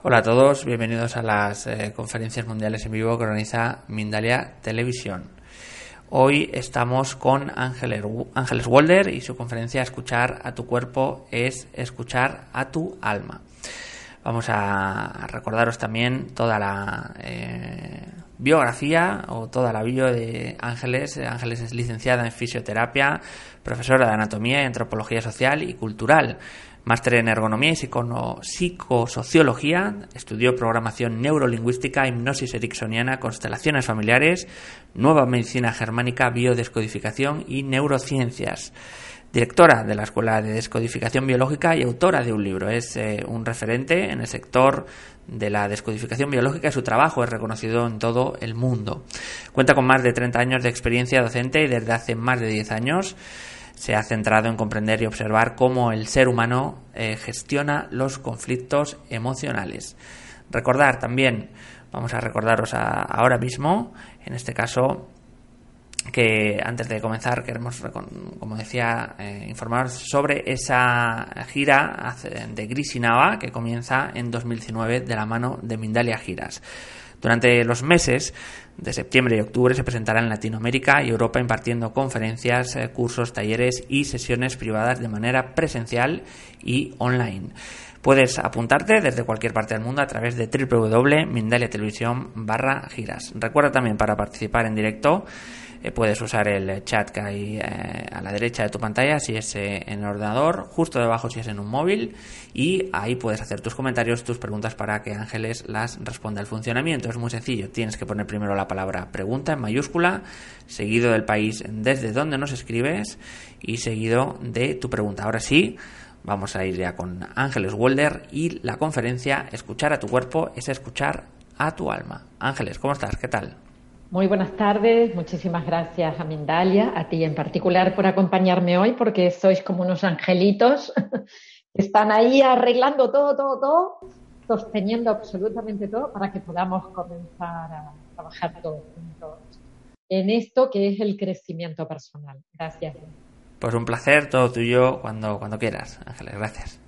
Hola a todos, bienvenidos a las eh, conferencias mundiales en vivo que organiza Mindalia Televisión. Hoy estamos con Ángeles, Walder y su conferencia Escuchar a tu cuerpo es escuchar a tu alma. Vamos a recordaros también toda la eh, biografía o toda la bio de Ángeles. Ángeles es licenciada en fisioterapia, profesora de anatomía y antropología social y cultural Máster en Ergonomía y Psicosociología, estudió programación neurolingüística, hipnosis ericksoniana, constelaciones familiares, nueva medicina germánica, biodescodificación y neurociencias. Directora de la Escuela de Descodificación Biológica y autora de un libro. Es eh, un referente en el sector de la descodificación biológica y su trabajo es reconocido en todo el mundo. Cuenta con más de 30 años de experiencia docente y desde hace más de 10 años se ha centrado en comprender y observar cómo el ser humano eh, gestiona los conflictos emocionales. Recordar también, vamos a recordaros ahora mismo, en este caso, que antes de comenzar queremos, como decía, eh, informaros sobre esa gira de Grisinava que comienza en 2019 de la mano de Mindalia Giras. Durante los meses de septiembre y octubre se presentará en Latinoamérica y Europa impartiendo conferencias, eh, cursos, talleres y sesiones privadas de manera presencial y online. Puedes apuntarte desde cualquier parte del mundo a través de www.mindaliatelevisión barra giras. Recuerda también para participar en directo eh, puedes usar el chat que hay eh, a la derecha de tu pantalla si es eh, en el ordenador, justo debajo si es en un móvil y ahí puedes hacer tus comentarios, tus preguntas para que Ángeles las responda. El funcionamiento es muy sencillo, tienes que poner primero la palabra pregunta en mayúscula, seguido del país desde donde nos escribes y seguido de tu pregunta. Ahora sí, vamos a ir ya con Ángeles Walder y la conferencia Escuchar a tu cuerpo es escuchar a tu alma. Ángeles, ¿cómo estás? ¿Qué tal? Muy buenas tardes, muchísimas gracias a Mindalia, a ti en particular por acompañarme hoy, porque sois como unos angelitos que están ahí arreglando todo, todo, todo, sosteniendo absolutamente todo para que podamos comenzar a trabajar todos juntos en esto que es el crecimiento personal. Gracias. Pues un placer, todo tuyo cuando, cuando quieras, Ángeles, gracias.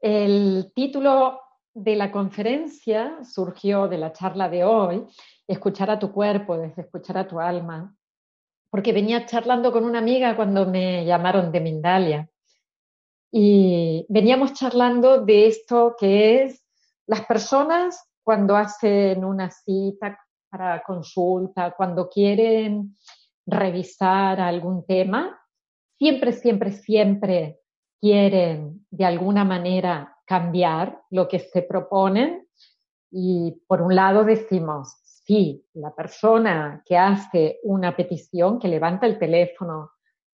El título de la conferencia surgió de la charla de hoy escuchar a tu cuerpo, desde escuchar a tu alma. Porque venía charlando con una amiga cuando me llamaron de Mindalia y veníamos charlando de esto que es las personas cuando hacen una cita para consulta, cuando quieren revisar algún tema, siempre, siempre, siempre quieren de alguna manera cambiar lo que se proponen y por un lado decimos, sí, la persona que hace una petición, que levanta el teléfono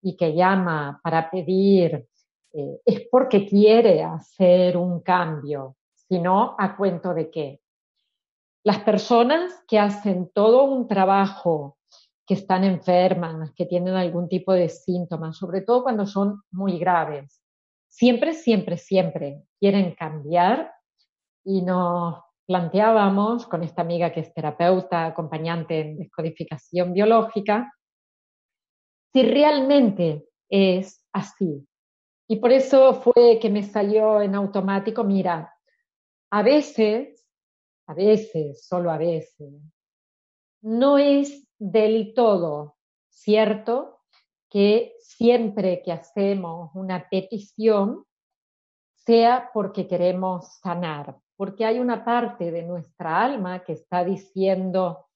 y que llama para pedir, eh, es porque quiere hacer un cambio, sino a cuento de qué. Las personas que hacen todo un trabajo, que están enfermas, que tienen algún tipo de síntomas, sobre todo cuando son muy graves, siempre, siempre, siempre quieren cambiar y nos planteábamos con esta amiga que es terapeuta, acompañante en descodificación biológica, si realmente es así. Y por eso fue que me salió en automático, mira, a veces, a veces, solo a veces, no es del todo cierto que siempre que hacemos una petición sea porque queremos sanar, porque hay una parte de nuestra alma que está diciendo,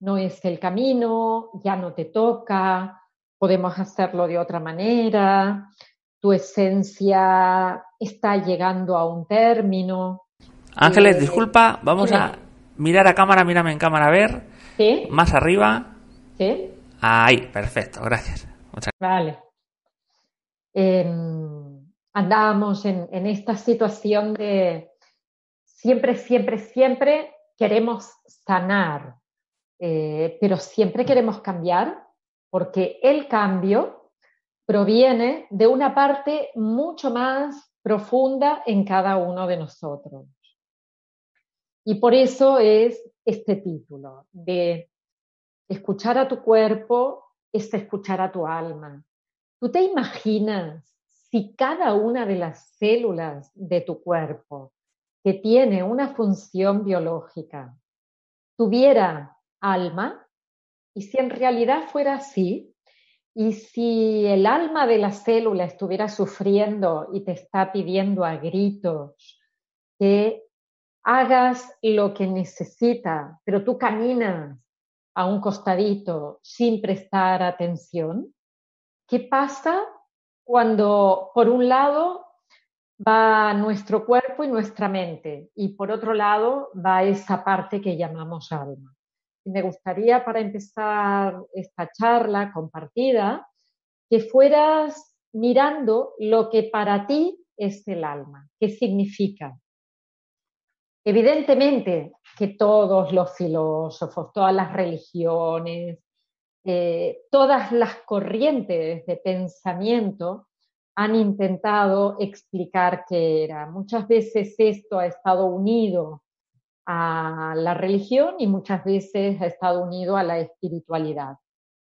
no es el camino, ya no te toca, podemos hacerlo de otra manera, tu esencia está llegando a un término. Ángeles, eh, disculpa, vamos a mirar a cámara, mírame en cámara a ver. ¿Sí? Más arriba. ¿Sí? Ahí, perfecto, gracias. Muchas Vale. Em, andábamos en, en esta situación de, siempre, siempre, siempre queremos sanar, eh, pero siempre queremos cambiar porque el cambio proviene de una parte mucho más profunda en cada uno de nosotros. Y por eso es este título de escuchar a tu cuerpo es escuchar a tu alma. ¿Tú te imaginas si cada una de las células de tu cuerpo que tiene una función biológica tuviera alma? Y si en realidad fuera así, y si el alma de la célula estuviera sufriendo y te está pidiendo a gritos que hagas lo que necesita, pero tú caminas a un costadito sin prestar atención, ¿qué pasa cuando por un lado va nuestro cuerpo y nuestra mente y por otro lado va esa parte que llamamos alma? Y me gustaría para empezar esta charla compartida que fueras mirando lo que para ti es el alma, qué significa. Evidentemente que todos los filósofos, todas las religiones, eh, todas las corrientes de pensamiento han intentado explicar qué era. Muchas veces esto ha estado unido a la religión y muchas veces ha estado unido a la espiritualidad.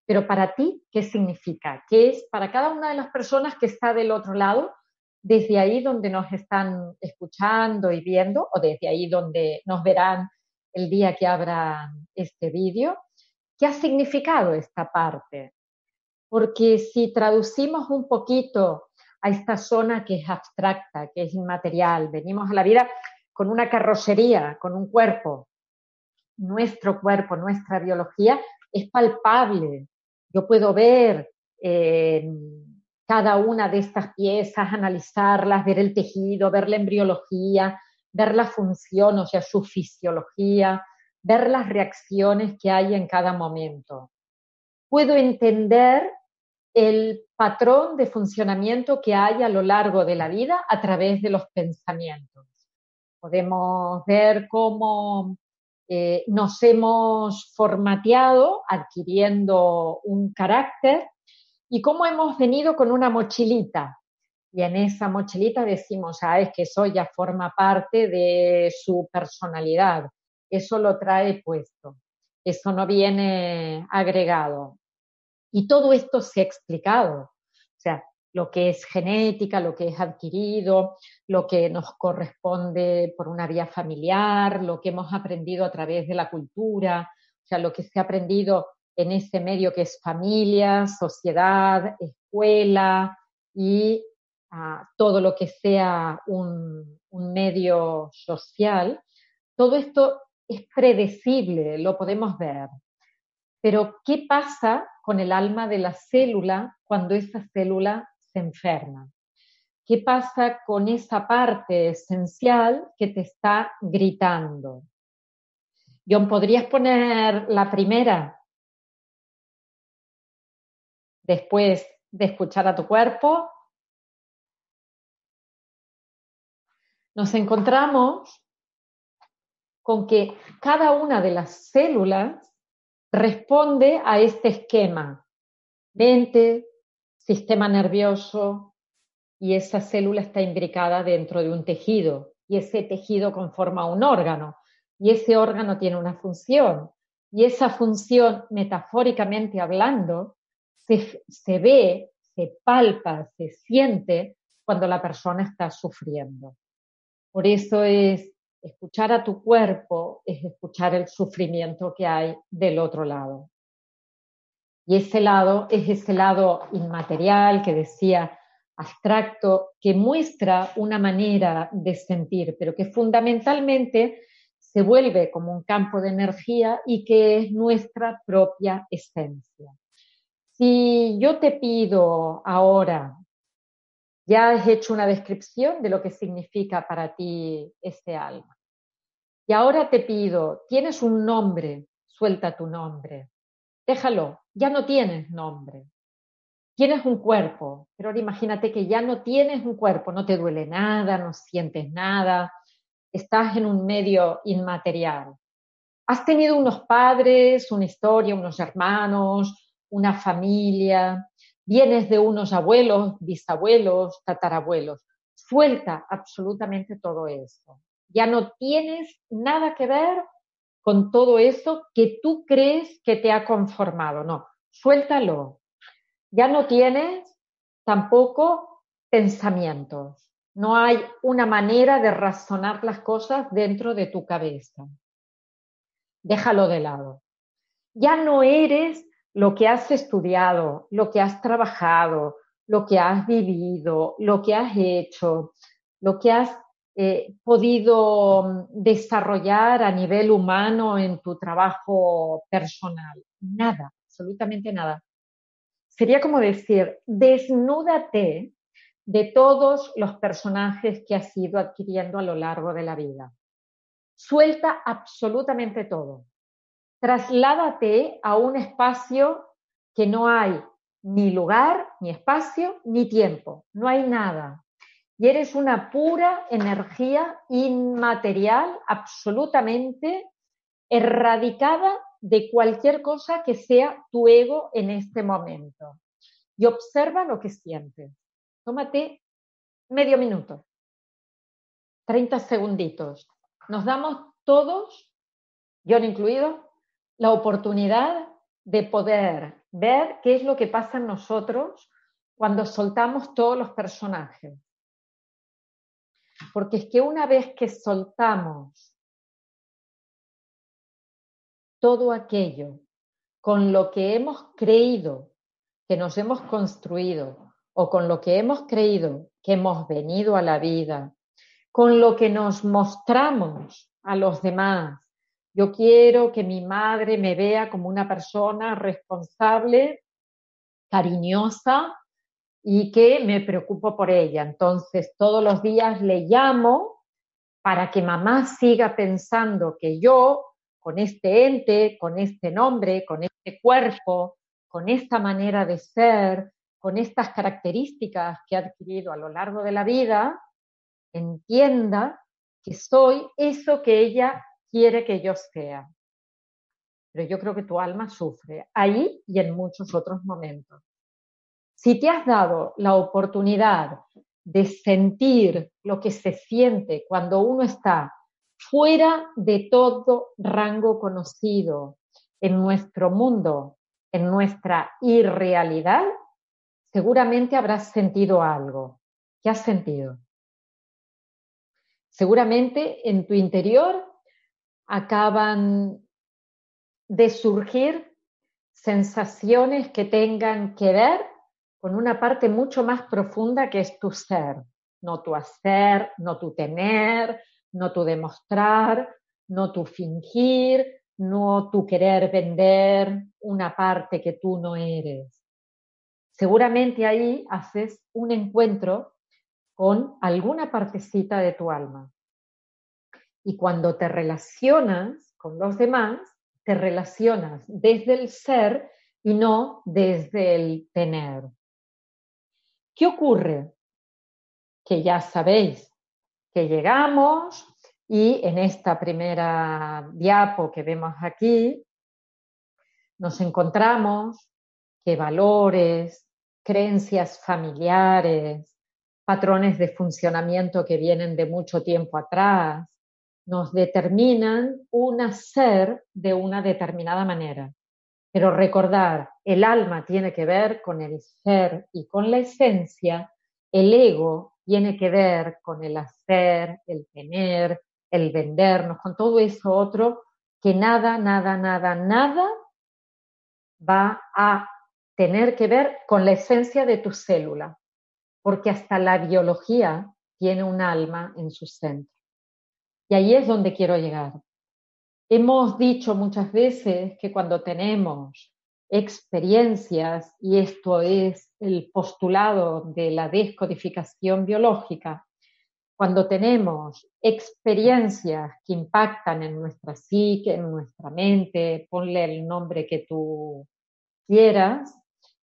Pero para ti, ¿qué significa? ¿Qué es para cada una de las personas que está del otro lado, desde ahí donde nos están escuchando y viendo, o desde ahí donde nos verán el día que abran este vídeo? ¿Qué ha significado esta parte? Porque si traducimos un poquito a esta zona que es abstracta, que es inmaterial, venimos a la vida con una carrocería, con un cuerpo. Nuestro cuerpo, nuestra biología es palpable. Yo puedo ver eh, cada una de estas piezas, analizarlas, ver el tejido, ver la embriología, ver la función, o sea, su fisiología, ver las reacciones que hay en cada momento. Puedo entender el patrón de funcionamiento que hay a lo largo de la vida a través de los pensamientos. Podemos ver cómo eh, nos hemos formateado adquiriendo un carácter y cómo hemos venido con una mochilita. Y en esa mochilita decimos, ah, es que eso ya forma parte de su personalidad. Eso lo trae puesto. Eso no viene agregado. Y todo esto se ha explicado. O sea, lo que es genética, lo que es adquirido, lo que nos corresponde por una vía familiar, lo que hemos aprendido a través de la cultura, o sea, lo que se ha aprendido en ese medio que es familia, sociedad, escuela y ah, todo lo que sea un, un medio social, todo esto es predecible, lo podemos ver. Pero, ¿qué pasa con el alma de la célula cuando esa célula se enferma. ¿Qué pasa con esa parte esencial que te está gritando? John, ¿podrías poner la primera? Después de escuchar a tu cuerpo. Nos encontramos con que cada una de las células responde a este esquema. Mente, sistema nervioso y esa célula está imbricada dentro de un tejido y ese tejido conforma un órgano y ese órgano tiene una función y esa función, metafóricamente hablando, se, se ve, se palpa, se siente cuando la persona está sufriendo. Por eso es escuchar a tu cuerpo, es escuchar el sufrimiento que hay del otro lado. Y ese lado es ese lado inmaterial que decía abstracto, que muestra una manera de sentir, pero que fundamentalmente se vuelve como un campo de energía y que es nuestra propia esencia. Si yo te pido ahora, ya has hecho una descripción de lo que significa para ti este alma. Ahora te pido, tienes un nombre, suelta tu nombre. Déjalo, ya no tienes nombre. Tienes un cuerpo, pero ahora imagínate que ya no tienes un cuerpo, no te duele nada, no sientes nada, estás en un medio inmaterial. Has tenido unos padres, una historia, unos hermanos, una familia, vienes de unos abuelos, bisabuelos, tatarabuelos. Suelta absolutamente todo eso. Ya no tienes nada que ver con todo eso que tú crees que te ha conformado. No, suéltalo. Ya no tienes tampoco pensamientos. No hay una manera de razonar las cosas dentro de tu cabeza. Déjalo de lado. Ya no eres lo que has estudiado, lo que has trabajado, lo que has vivido, lo que has hecho, lo que has eh, podido mm, desarrollar a nivel humano en tu trabajo personal. Nada, absolutamente nada. Sería como decir, desnúdate de todos los personajes que has ido adquiriendo a lo largo de la vida. Suelta absolutamente todo. Trasládate a un espacio que no hay ni lugar, ni espacio, ni tiempo. No hay nada y eres una pura energía inmaterial, absolutamente erradicada de cualquier cosa que sea tu ego en este momento. Y observa lo que sientes. Tómate medio minuto, 30 segunditos. Nos damos todos, yo incluido, la oportunidad de poder ver qué es lo que pasa en nosotros cuando soltamos todos los personajes. Porque es que una vez que soltamos todo aquello con lo que hemos creído que nos hemos construido o con lo que hemos creído que hemos venido a la vida, con lo que nos mostramos a los demás. Yo quiero que mi madre me vea como una persona responsable, cariñosa, y que me preocupo por ella. Entonces, todos los días le llamo para que mamá siga pensando que yo, con este ente, con este nombre, con este cuerpo, con esta manera de ser, con estas características que ha adquirido a lo largo de la vida, entienda que soy eso que ella quiere que yo sea. Pero yo creo que tu alma sufre ahí y en muchos otros momentos. Si te has dado la oportunidad de sentir lo que se siente cuando uno está fuera de todo rango conocido en nuestro mundo, en nuestra irrealidad, seguramente habrás sentido algo. ¿Qué has sentido? Seguramente en tu interior acaban de surgir sensaciones que tengan que ver con una parte mucho más profunda que es tu ser, no tu hacer, no tu tener, no tu demostrar, no tu fingir, no tu querer vender una parte que tú no eres. Seguramente ahí haces un encuentro con alguna partecita de tu alma. Y cuando te relacionas con los demás, te relacionas desde el ser y no desde el tener. ¿Qué ocurre? Que ya sabéis que llegamos y en esta primera diapo que vemos aquí nos encontramos que valores, creencias familiares, patrones de funcionamiento que vienen de mucho tiempo atrás, nos determinan un ser de una determinada manera. Pero recordar, el alma tiene que ver con el ser y con la esencia, el ego tiene que ver con el hacer, el tener, el vendernos, con todo eso otro que nada, nada, nada, nada va a tener que ver con la esencia de tu célula, porque hasta la biología tiene un alma en su centro. Y ahí es donde quiero llegar. Hemos dicho muchas veces que cuando tenemos experiencias, y esto es el postulado de la descodificación biológica, cuando tenemos experiencias que impactan en nuestra psique, en nuestra mente, ponle el nombre que tú quieras,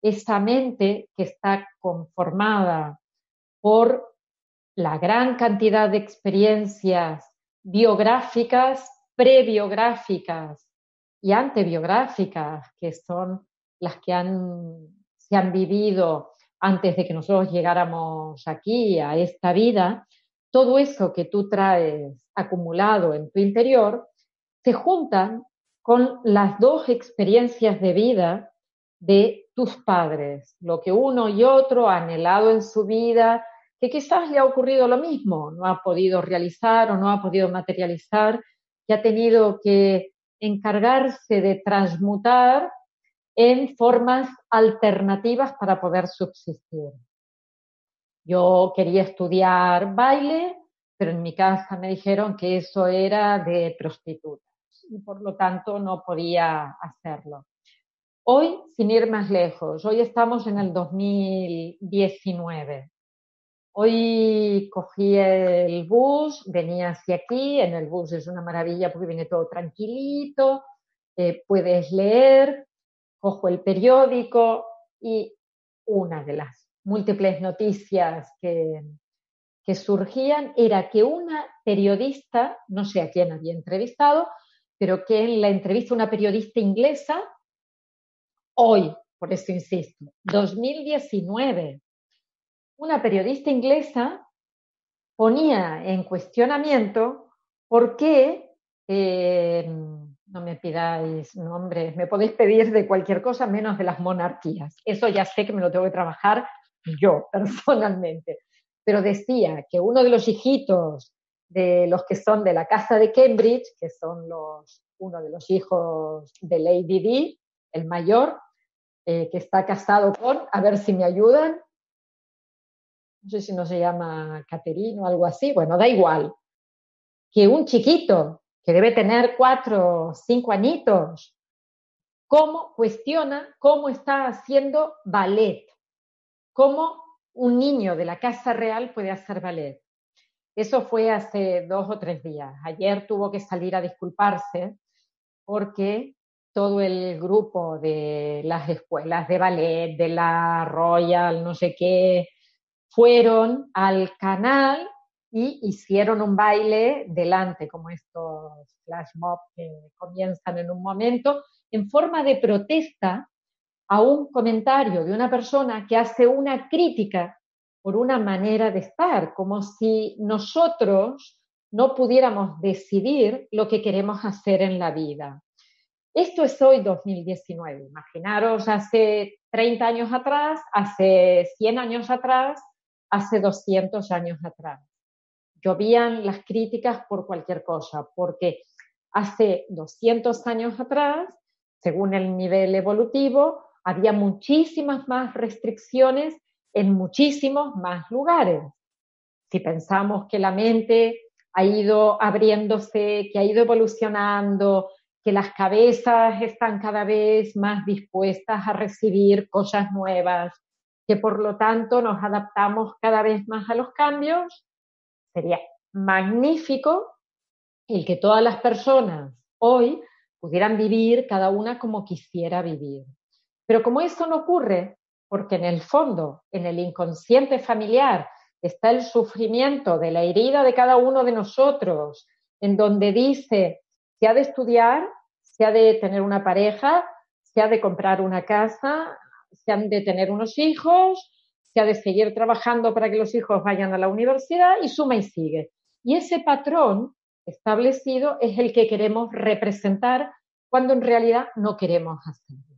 esa mente que está conformada por la gran cantidad de experiencias biográficas prebiográficas y antebiográficas, que son las que han, se han vivido antes de que nosotros llegáramos aquí a esta vida, todo eso que tú traes acumulado en tu interior se juntan con las dos experiencias de vida de tus padres, lo que uno y otro ha anhelado en su vida, que quizás le ha ocurrido lo mismo, no ha podido realizar o no ha podido materializar, que ha tenido que encargarse de transmutar en formas alternativas para poder subsistir. Yo quería estudiar baile, pero en mi casa me dijeron que eso era de prostitutas y por lo tanto no podía hacerlo. Hoy, sin ir más lejos, hoy estamos en el 2019. Hoy cogí el bus, venía hacia aquí, en el bus es una maravilla porque viene todo tranquilito, eh, puedes leer, cojo el periódico y una de las múltiples noticias que, que surgían era que una periodista, no sé a quién había entrevistado, pero que en la entrevista una periodista inglesa hoy, por eso insisto, 2019, una periodista inglesa ponía en cuestionamiento por qué, eh, no me pidáis nombres, me podéis pedir de cualquier cosa menos de las monarquías. Eso ya sé que me lo tengo que trabajar yo personalmente. Pero decía que uno de los hijitos de los que son de la casa de Cambridge, que son los, uno de los hijos de Lady Di, el mayor, eh, que está casado con, a ver si me ayudan, no sé si no se llama Caterino o algo así, bueno, da igual, que un chiquito que debe tener cuatro o cinco añitos, cómo cuestiona cómo está haciendo ballet, cómo un niño de la Casa Real puede hacer ballet. Eso fue hace dos o tres días. Ayer tuvo que salir a disculparse porque todo el grupo de las escuelas de ballet, de la Royal, no sé qué, fueron al canal y hicieron un baile delante, como estos flash mob que comienzan en un momento, en forma de protesta a un comentario de una persona que hace una crítica por una manera de estar, como si nosotros no pudiéramos decidir lo que queremos hacer en la vida. Esto es hoy 2019. Imaginaros hace 30 años atrás, hace 100 años atrás, hace 200 años atrás. Llovían las críticas por cualquier cosa, porque hace 200 años atrás, según el nivel evolutivo, había muchísimas más restricciones en muchísimos más lugares. Si pensamos que la mente ha ido abriéndose, que ha ido evolucionando, que las cabezas están cada vez más dispuestas a recibir cosas nuevas, que por lo tanto nos adaptamos cada vez más a los cambios, sería magnífico el que todas las personas hoy pudieran vivir cada una como quisiera vivir. Pero como eso no ocurre, porque en el fondo, en el inconsciente familiar, está el sufrimiento de la herida de cada uno de nosotros, en donde dice, se ha de estudiar, se ha de tener una pareja, se ha de comprar una casa, se han de tener unos hijos, se ha de seguir trabajando para que los hijos vayan a la universidad y suma y sigue. Y ese patrón establecido es el que queremos representar cuando en realidad no queremos hacerlo.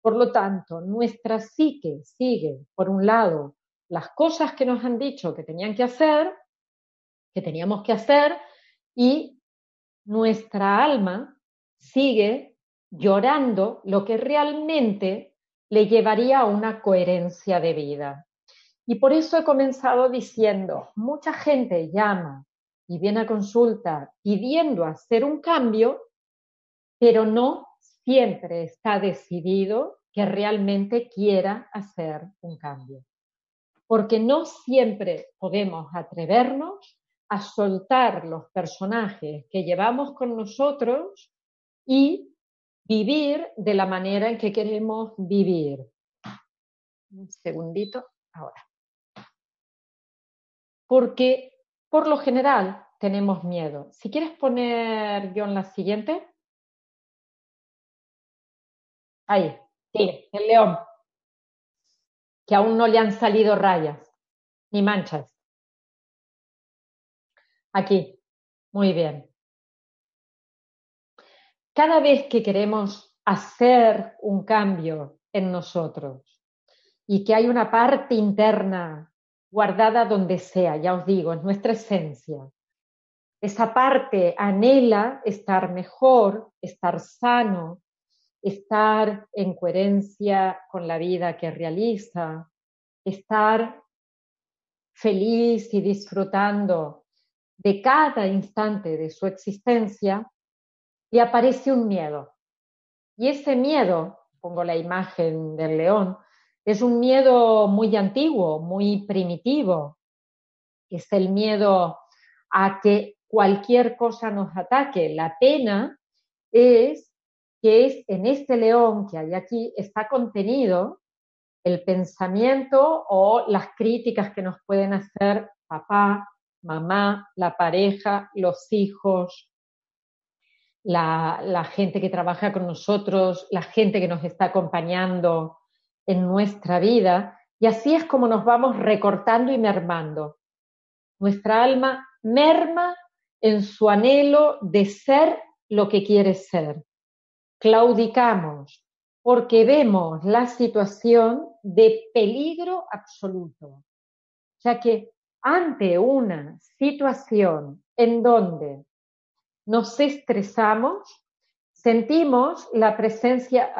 Por lo tanto, nuestra psique sigue, por un lado, las cosas que nos han dicho que tenían que hacer, que teníamos que hacer, y nuestra alma sigue llorando lo que realmente le llevaría a una coherencia de vida. Y por eso he comenzado diciendo, mucha gente llama y viene a consulta pidiendo hacer un cambio, pero no siempre está decidido que realmente quiera hacer un cambio. Porque no siempre podemos atrevernos a soltar los personajes que llevamos con nosotros y vivir de la manera en que queremos vivir. Un segundito, ahora. Porque por lo general tenemos miedo. Si quieres poner, John, la siguiente. Ahí, sí, el león. Que aún no le han salido rayas ni manchas. Aquí, muy bien. Cada vez que queremos hacer un cambio en nosotros y que hay una parte interna guardada donde sea, ya os digo, es nuestra esencia. Esa parte anhela estar mejor, estar sano, estar en coherencia con la vida que realiza, estar feliz y disfrutando de cada instante de su existencia, le aparece un miedo. Y ese miedo, pongo la imagen del león, es un miedo muy antiguo, muy primitivo. Es el miedo a que cualquier cosa nos ataque. La pena es que es en este león que hay aquí está contenido el pensamiento o las críticas que nos pueden hacer papá, mamá, la pareja, los hijos, la, gente que trabaja con nosotros, la gente que nos está acompañando en nuestra vida. Y así es como nos vamos recortando y mermando. Nuestra alma merma en su anhelo de ser lo que quiere ser. Claudicamos porque vemos la situación de peligro absoluto. Ya que ante una situación en donde nos estresamos, sentimos la presencia,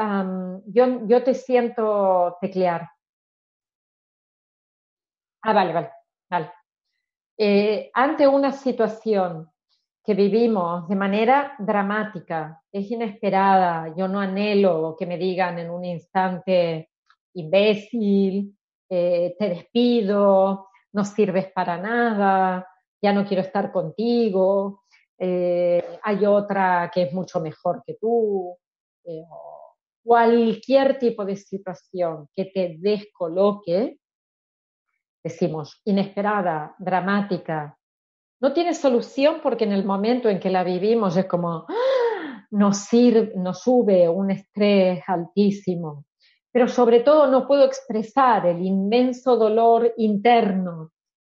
yo, yo te siento teclear. Ah, vale, vale, vale. Eh, ante una situación que vivimos de manera dramática, es inesperada, yo no anhelo que me digan en un instante, imbécil, eh, te despido, no sirves para nada, ya no quiero estar contigo, eh, hay otra que es mucho mejor que tú, cualquier tipo de situación que te descoloque, decimos, inesperada, dramática, no tiene solución porque en el momento en que la vivimos es como, ¡ah! nos, sirve, nos sube un estrés altísimo, pero sobre todo no puedo expresar el inmenso dolor interno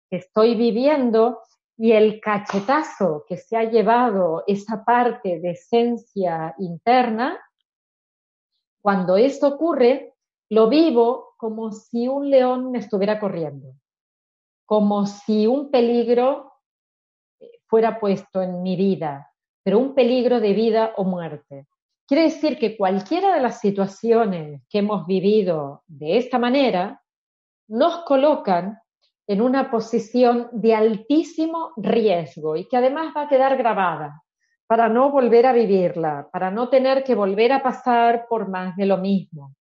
que estoy viviendo y el cachetazo que se ha llevado esa parte de esencia interna, cuando esto ocurre, lo vivo como si un león me estuviera corriendo, como si un peligro eh, fuera puesto en mi vida, pero un peligro de vida o muerte. Quiere decir que cualquiera de las situaciones que hemos vivido de esta manera nos colocan en una posición de altísimo riesgo y que además va a quedar grabada para no volver a vivirla, para no tener que volver a pasar por más de lo mismo.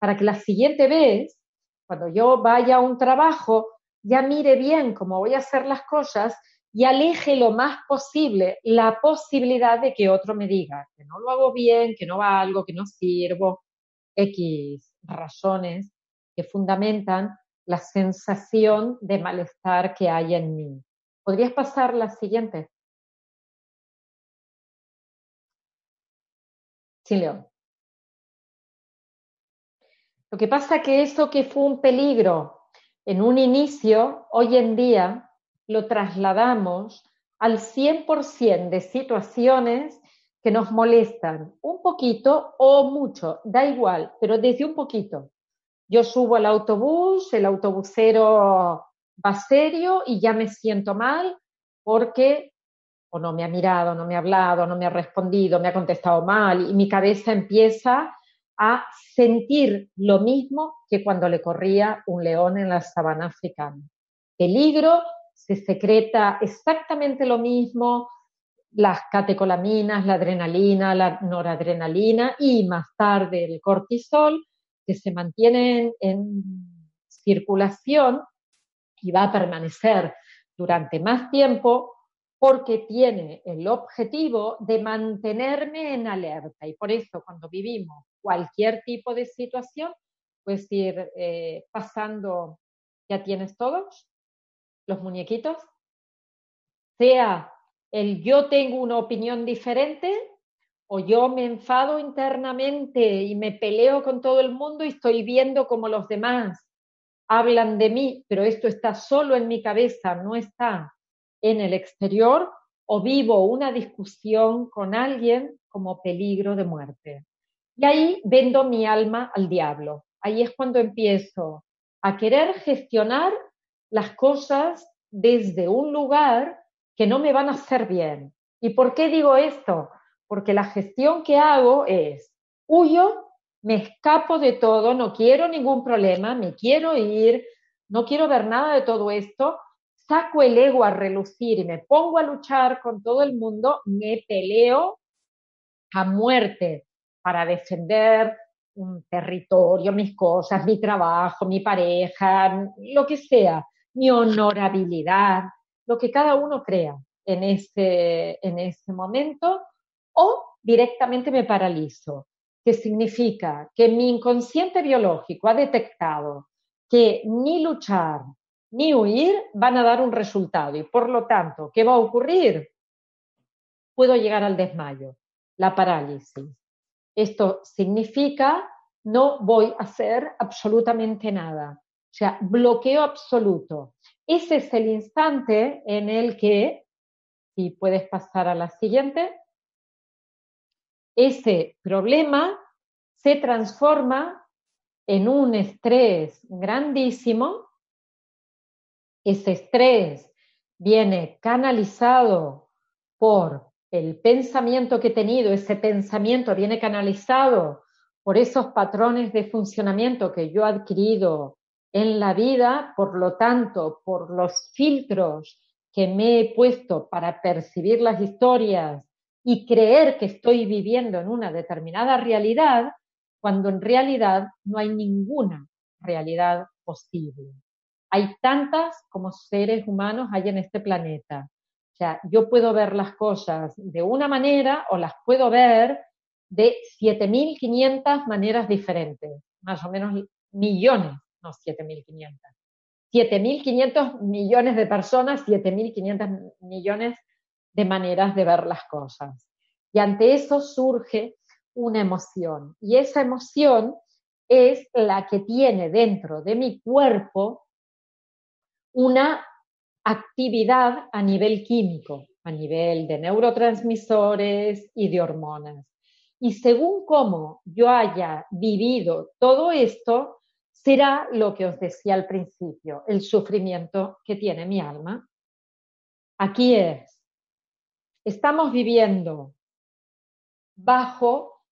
Para que la siguiente vez, cuando yo vaya a un trabajo, ya mire bien cómo voy a hacer las cosas y aleje lo más posible la posibilidad de que otro me diga que no lo hago bien, que no va algo, que no sirvo, X razones que fundamentan la sensación de malestar que hay en mí. ¿Podrías pasar la siguiente? Sí, León. Lo que pasa que eso que fue un peligro en un inicio, hoy en día lo trasladamos al 100% de situaciones que nos molestan un poquito o mucho, da igual, pero desde un poquito. Yo subo al autobús, el autobusero va serio y ya me siento mal porque o no me ha mirado, no me ha hablado, no me ha respondido, me ha contestado mal y mi cabeza empieza a sentir lo mismo que cuando le corría un león en la sabana africana. Peligro, se secreta exactamente lo mismo, las catecolaminas, la adrenalina, la noradrenalina y más tarde el cortisol, que se mantienen en circulación y va a permanecer durante más tiempo porque tiene el objetivo de mantenerme en alerta. Y por eso cuando vivimos cualquier tipo de situación, pues ir eh, pasando, ya tienes todos los muñequitos, sea el yo tengo una opinión diferente o yo me enfado internamente y me peleo con todo el mundo y estoy viendo como los demás hablan de mí, pero esto está solo en mi cabeza, no está en el exterior, o vivo una discusión con alguien como peligro de muerte. Y ahí vendo mi alma al diablo. Ahí es cuando empiezo a querer gestionar las cosas desde un lugar que no me van a hacer bien. ¿Y por qué digo esto? Porque la gestión que hago es, huyo, me escapo de todo, no quiero ningún problema, me quiero ir, no quiero ver nada de todo esto, saco el ego a relucir y me pongo a luchar con todo el mundo, me peleo a muerte para defender un territorio, mis cosas, mi trabajo, mi pareja, lo que sea, mi honorabilidad, lo que cada uno crea en ese, en ese momento, o directamente me paralizo, que significa que mi inconsciente biológico ha detectado que ni luchar ni huir van a dar un resultado y por lo tanto, ¿qué va a ocurrir? Puedo llegar al desmayo, la parálisis. Esto significa no voy a hacer absolutamente nada. O sea, bloqueo absoluto. Ese es el instante en el que, si puedes pasar a la siguiente, ese problema se transforma en un estrés grandísimo. Ese estrés viene canalizado por el pensamiento que he tenido, ese pensamiento viene canalizado por esos patrones de funcionamiento que yo he adquirido en la vida, por lo tanto, por los filtros que me he puesto para percibir las historias y creer que estoy viviendo en una determinada realidad, cuando en realidad no hay ninguna realidad posible. Hay tantas como seres humanos hay en este planeta. O sea, yo puedo ver las cosas de una manera o las puedo ver de 7.500 maneras diferentes, más o menos millones no 7.500. 7.500 millones de personas, 7.500 millones de maneras de ver las cosas. Y ante eso surge una emoción. Y esa emoción es la que tiene dentro de mi cuerpo una actividad a nivel químico, a nivel de neurotransmisores y de hormonas. Y según cómo yo haya vivido todo esto, será lo que os decía al principio, el sufrimiento que tiene mi alma. Aquí es, estamos viviendo bajo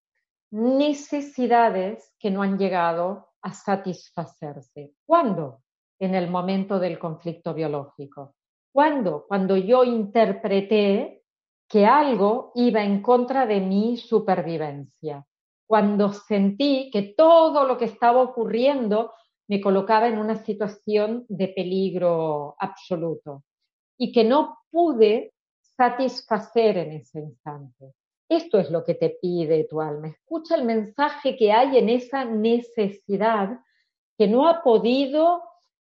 necesidades que no han llegado a satisfacerse. ¿Cuándo? En el momento del conflicto biológico. ¿Cuándo? Cuando yo interpreté que algo iba en contra de mi supervivencia cuando sentí que todo lo que estaba ocurriendo me colocaba en una situación de peligro absoluto y que no pude satisfacer en ese instante. Esto es lo que te pide tu alma. Escucha el mensaje que hay en esa necesidad que no ha podido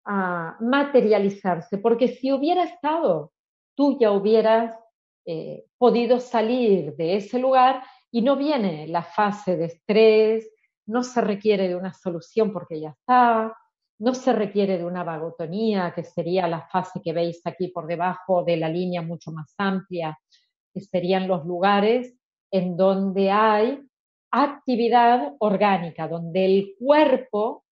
ah, materializarse, porque si hubiera estado, tú ya hubieras eh, podido salir de ese lugar y no viene la fase de estrés, no se requiere de una solución porque ya está, no se requiere de una vagotonía, que sería la fase que veis aquí por debajo de la línea mucho más amplia, que serían los lugares en donde hay actividad orgánica, donde el cuerpo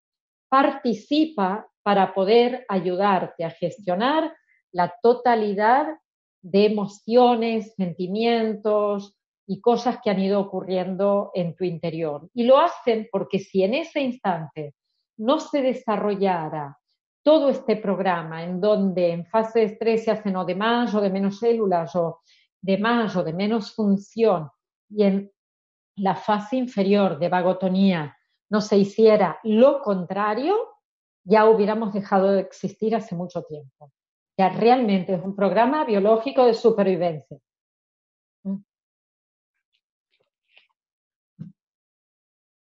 participa para poder ayudarte a gestionar la totalidad de emociones, sentimientos, y cosas que han ido ocurriendo en tu interior. Y lo hacen porque si en ese instante no se desarrollara todo este programa en donde en fase de estrés se hacen o de más o de menos células o de más o de menos función y en la fase inferior de vagotonía no se hiciera lo contrario, ya hubiéramos dejado de existir hace mucho tiempo. Ya realmente es un programa biológico de supervivencia.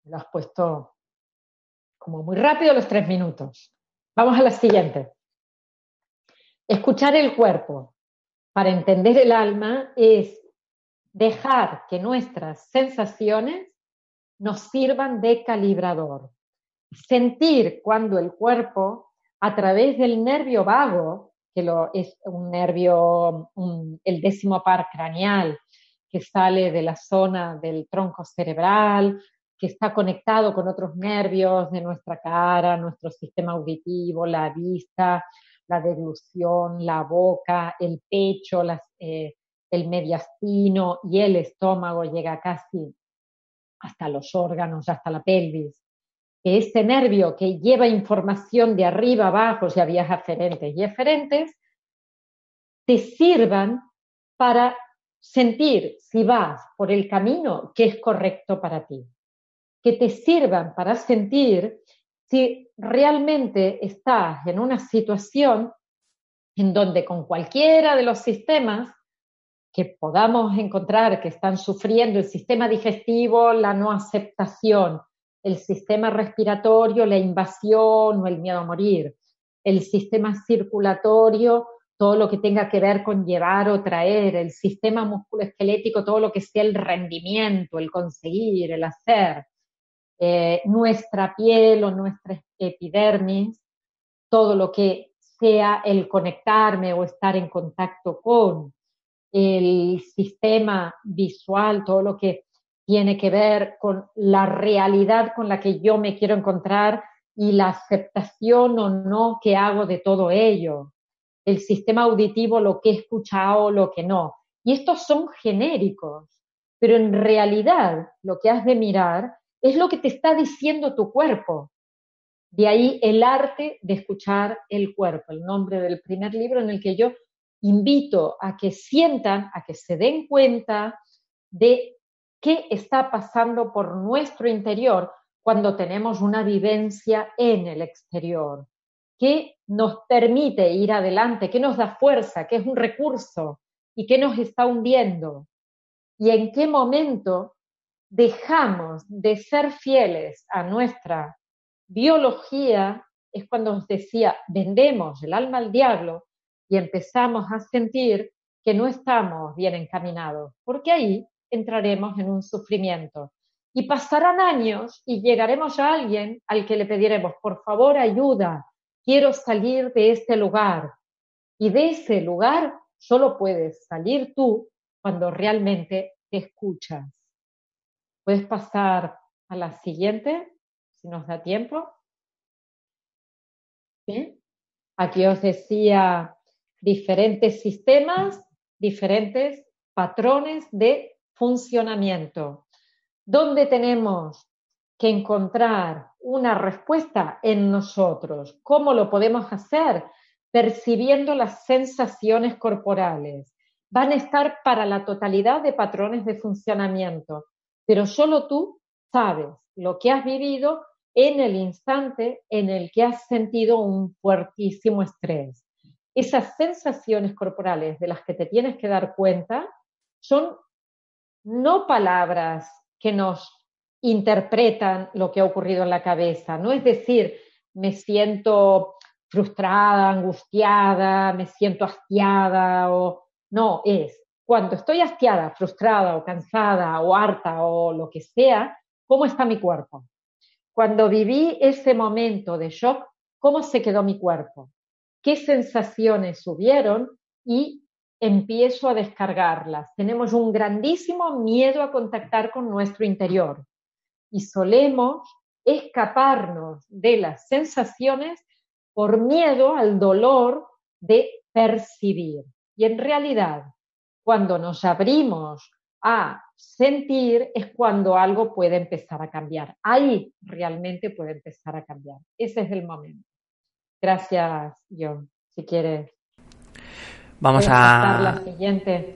Lo has puesto como muy rápido los tres minutos. Vamos a la siguiente. Escuchar el cuerpo para entender el alma es dejar que nuestras sensaciones nos sirvan de calibrador. Sentir cuando el cuerpo, a través del nervio vago, que lo, es un nervio, el décimo par craneal, que sale de la zona del tronco cerebral, que está conectado con otros nervios de nuestra cara, nuestro sistema auditivo, la vista, la deglución, la boca, el pecho, eh, el mediastino y el estómago llega casi hasta los órganos, hasta la pelvis. Que este nervio que lleva información de arriba abajo, sea vías aferentes y eferentes, te sirvan para sentir si vas por el camino que es correcto para ti. Que te sirvan para sentir si realmente estás en una situación en donde con cualquiera de los sistemas que podamos encontrar que están sufriendo el sistema digestivo, la no aceptación, el sistema respiratorio, la invasión o el miedo a morir, el sistema circulatorio, todo lo que tenga que ver con llevar o traer, el sistema musculoesquelético, todo lo que sea el rendimiento, el conseguir, el hacer, eh, nuestra piel o nuestra epidermis, todo lo que sea el conectarme o estar en contacto con el sistema visual, todo lo que tiene que ver con la realidad con la que yo me quiero encontrar y la aceptación o no que hago de todo ello. El sistema auditivo, lo que he escuchado, lo que no. Y estos son genéricos, pero en realidad lo que has de mirar es lo que te está diciendo tu cuerpo. De ahí el arte de escuchar el cuerpo, el nombre del primer libro en el que yo invito a que sientan, a que se den cuenta de qué está pasando por nuestro interior cuando tenemos una vivencia en el exterior, qué nos permite ir adelante, qué nos da fuerza, qué es un recurso y qué nos está hundiendo y en qué momento dejamos de ser fieles a nuestra biología, es cuando os decía, vendemos el alma al diablo y empezamos a sentir que no estamos bien encaminados, porque ahí entraremos en un sufrimiento. Y pasarán años y llegaremos a alguien al que le pediremos, por favor, ayuda, quiero salir de este lugar. Y de ese lugar solo puedes salir tú cuando realmente te escuchas. Puedes pasar a la siguiente, si nos da tiempo. Aquí os decía diferentes sistemas, diferentes patrones de funcionamiento, donde tenemos que encontrar una respuesta en nosotros. ¿Cómo lo podemos hacer? Percibiendo las sensaciones corporales. Van a estar para la totalidad de patrones de funcionamiento pero solo tú sabes lo que has vivido en el instante en el que has sentido un fuertísimo estrés. Esas sensaciones corporales de las que te tienes que dar cuenta son no palabras que nos interpretan lo que ha ocurrido en la cabeza, no es decir, me siento frustrada, angustiada, me siento hastiada o no, es cuando estoy hastiada, frustrada o cansada o harta o lo que sea, ¿cómo está mi cuerpo? Cuando viví ese momento de shock, ¿cómo se quedó mi cuerpo? ¿Qué sensaciones subieron? Y empiezo a descargarlas. Tenemos un grandísimo miedo a contactar con nuestro interior y solemos escaparnos de las sensaciones por miedo al dolor de percibir. Y en realidad, cuando nos abrimos a sentir es cuando algo puede empezar a cambiar. Ahí realmente puede empezar a cambiar. Ese es el momento. Gracias, John. Si quieres. Vamos a... la siguiente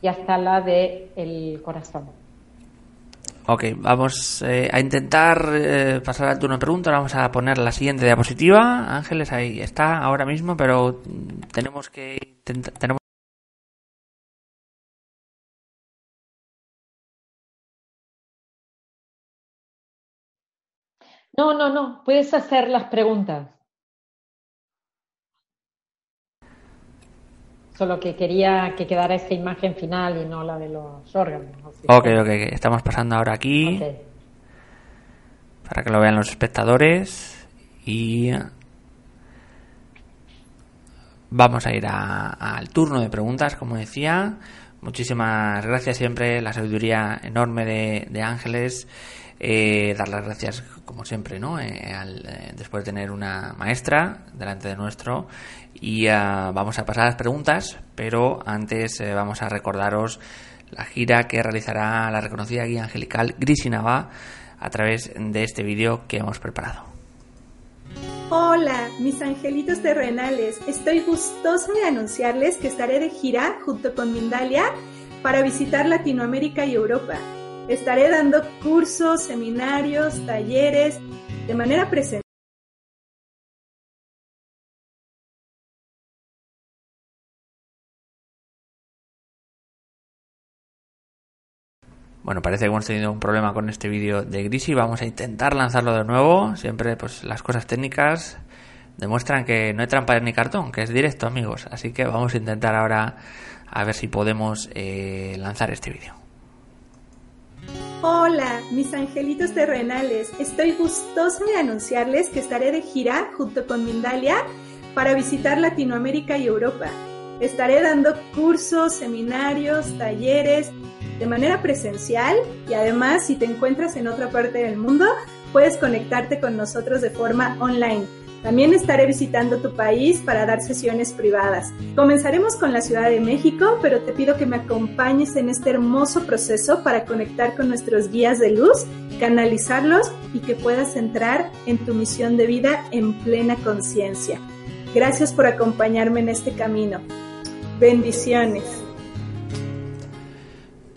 y hasta la de el corazón. Ok, vamos eh, a intentar eh, pasar al turno de preguntas. Vamos a poner la siguiente diapositiva. Ángeles, ahí está ahora mismo, pero tenemos que tenemos No, no, no, puedes hacer las preguntas. Solo que quería que quedara esa imagen final y no la de los órganos. Ok, ok, estamos pasando ahora aquí. Para que lo vean los espectadores. Y vamos a ir al turno de preguntas, como decía. Muchísimas gracias siempre, la sabiduría enorme de, de Ángeles Eh, dar las gracias, como siempre, ¿no? Eh, después de tener una maestra delante de nuestro. Y ah, vamos a pasar a las preguntas, pero antes vamos a recordaros la gira que realizará la reconocida guía angelical Grisinava a través de este vídeo que hemos preparado. Hola, mis angelitos terrenales. Estoy gustosa de anunciarles que estaré de gira junto con Mindalia para visitar Latinoamérica y Europa. Estaré dando cursos, seminarios, talleres de manera presencial Bueno, parece que hemos tenido un problema con este vídeo de Grisi. Vamos a intentar lanzarlo de nuevo. Siempre, pues, las cosas técnicas demuestran que no hay trampa ni cartón, que es directo, amigos. Así que vamos a intentar ahora a ver si podemos eh, lanzar este vídeo. Hola, mis angelitos terrenales. Estoy gustosa de anunciarles que estaré de gira junto con Mindalia para visitar Latinoamérica y Europa. Estaré dando cursos, seminarios, talleres de manera presencial y además si te encuentras en otra parte del mundo, puedes conectarte con nosotros de forma online. También estaré visitando tu país para dar sesiones privadas. Comenzaremos con la Ciudad de México, pero te pido que me acompañes en este hermoso proceso para conectar con nuestros guías de luz, canalizarlos y que puedas entrar en tu misión de vida en plena conciencia. Gracias por acompañarme en este camino. Bendiciones.